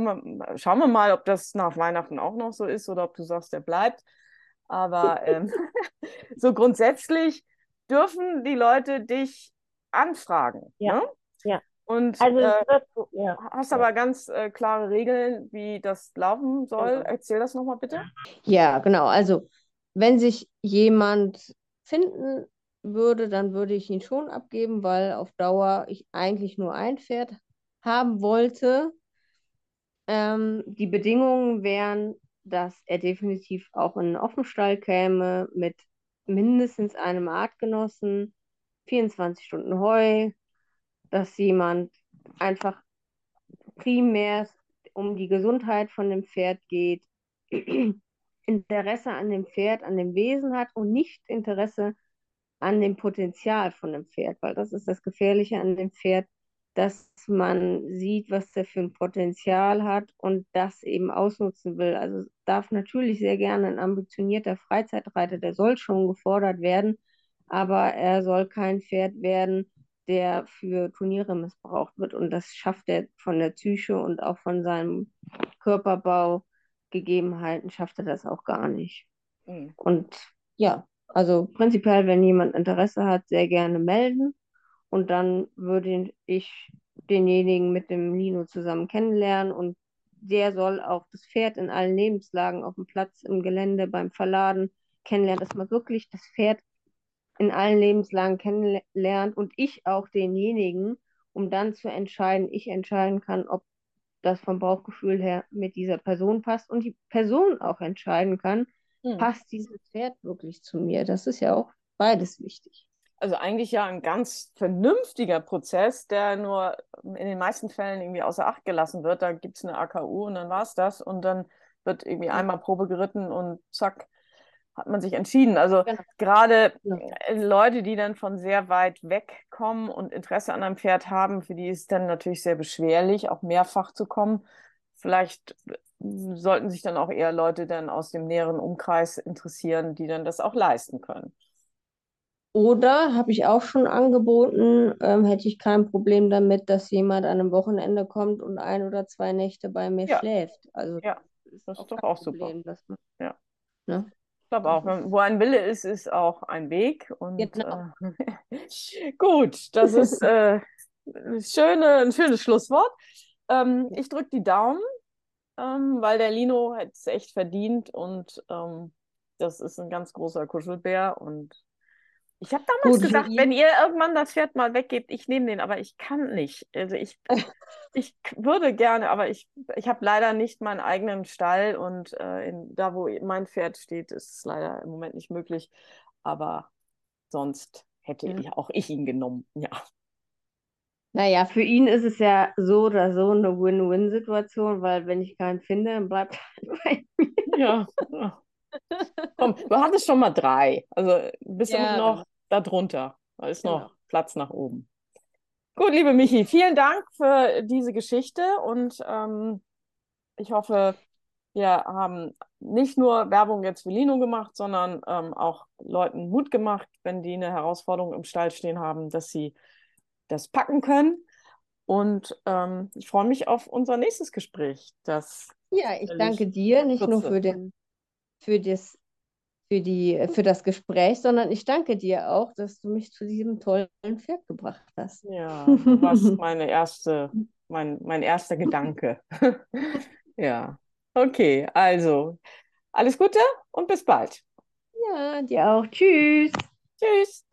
schauen wir mal, ob das nach Weihnachten auch noch so ist oder ob du sagst, der bleibt. Aber (laughs) ähm, (laughs) so grundsätzlich dürfen die Leute dich anfragen. Ja, Ne? ja. Und also äh, wird ja. hast aber ganz äh, klare Regeln, wie das laufen soll. Genau. Erzähl das nochmal bitte. Ja, genau. Also, wenn sich jemand finden würde, dann würde ich ihn schon abgeben, weil auf Dauer ich eigentlich nur ein Pferd haben wollte. Ähm, die Bedingungen wären, dass er definitiv auch in einen Offenstall käme mit mindestens einem Artgenossen, 24 Stunden Heu, dass jemand einfach primär um die Gesundheit von dem Pferd geht, (clears throat) Interesse an dem Pferd, an dem Wesen hat und nicht Interesse an dem Potenzial von dem Pferd, weil das ist das Gefährliche an dem Pferd, dass man sieht, was der für ein Potenzial hat und das eben ausnutzen will. Also darf natürlich sehr gerne ein ambitionierter Freizeitreiter, der soll schon gefordert werden, aber er soll kein Pferd werden, der für Turniere missbraucht wird. Und das schafft er von der Psyche und auch von seinem Körperbau Gegebenheiten schafft er das auch gar nicht. Mhm. Und ja, also prinzipiell, wenn jemand Interesse hat, sehr gerne melden. Und dann würde ich denjenigen mit dem Lino zusammen kennenlernen und der soll auch das Pferd in allen Lebenslagen auf dem Platz, im Gelände, beim Verladen kennenlernen, dass man wirklich das Pferd in allen Lebenslagen kennenlernt und ich auch denjenigen, um dann zu entscheiden, ich entscheiden kann, ob das vom Bauchgefühl her mit dieser Person passt und die Person auch entscheiden kann, Mhm. passt dieses Pferd wirklich zu mir. Das ist ja auch beides wichtig. Also eigentlich ja ein ganz vernünftiger Prozess, der nur in den meisten Fällen irgendwie außer Acht gelassen wird. Da gibt es eine AKU und dann war es das. Und dann wird irgendwie einmal Probe geritten und zack, hat man sich entschieden. Also Genau. gerade äh, Leute, die dann von sehr weit weg kommen und Interesse an einem Pferd haben, für die ist es dann natürlich sehr beschwerlich, auch mehrfach zu kommen. Vielleicht sollten sich dann auch eher Leute dann aus dem näheren Umkreis interessieren, die dann das auch leisten können. Oder habe ich auch schon angeboten, ähm, hätte ich kein Problem damit, dass jemand an einem Wochenende kommt und ein oder zwei Nächte bei mir Ja. schläft. Also Ja, das ist doch auch super. Problem, dass man, Ja. ne? Ich glaube auch, wo ein Wille ist, ist auch ein Weg. Und Genau. äh, (laughs) gut, das ist äh, eine schöne, ein schönes Schlusswort. Ähm, ich drücke die Daumen, ähm, weil der Lino hat es echt verdient und ähm, das ist ein ganz großer Kuschelbär. Und ich habe damals Gut, gesagt, wenn ihr irgendwann das Pferd mal weggebt, ich nehme den, aber ich kann nicht. Also ich, (laughs) ich würde gerne, aber ich, ich habe leider nicht meinen eigenen Stall und äh, in, da, wo mein Pferd steht, ist es leider im Moment nicht möglich. Aber sonst hätte Ja. ich auch ich ihn genommen. Ja. Naja, für ihn ist es ja so oder so eine Win-Win-Situation, weil wenn ich keinen finde, dann bleibt (laughs) er bei mir. Ja. Ja. Komm, du hattest schon mal drei. Also bist Ja, immer noch darunter. Da ist noch Genau. Platz nach oben. Gut, liebe Michi, vielen Dank für diese Geschichte und ähm, ich hoffe, wir haben nicht nur Werbung jetzt für Lino gemacht, sondern ähm, auch Leuten Mut gemacht, wenn die eine Herausforderung im Stall stehen haben, dass sie das packen können. Und ähm, ich freue mich auf unser nächstes Gespräch. Das ja, ich danke dir nicht nur für, den, für, das, für, die, für das Gespräch, sondern ich danke dir auch, dass du mich zu diesem tollen Pferd gebracht hast. Ja, was (laughs) meine erste, mein, mein erster Gedanke. (laughs) ja, okay, also alles Gute und bis bald. Ja, dir auch. Tschüss. Tschüss.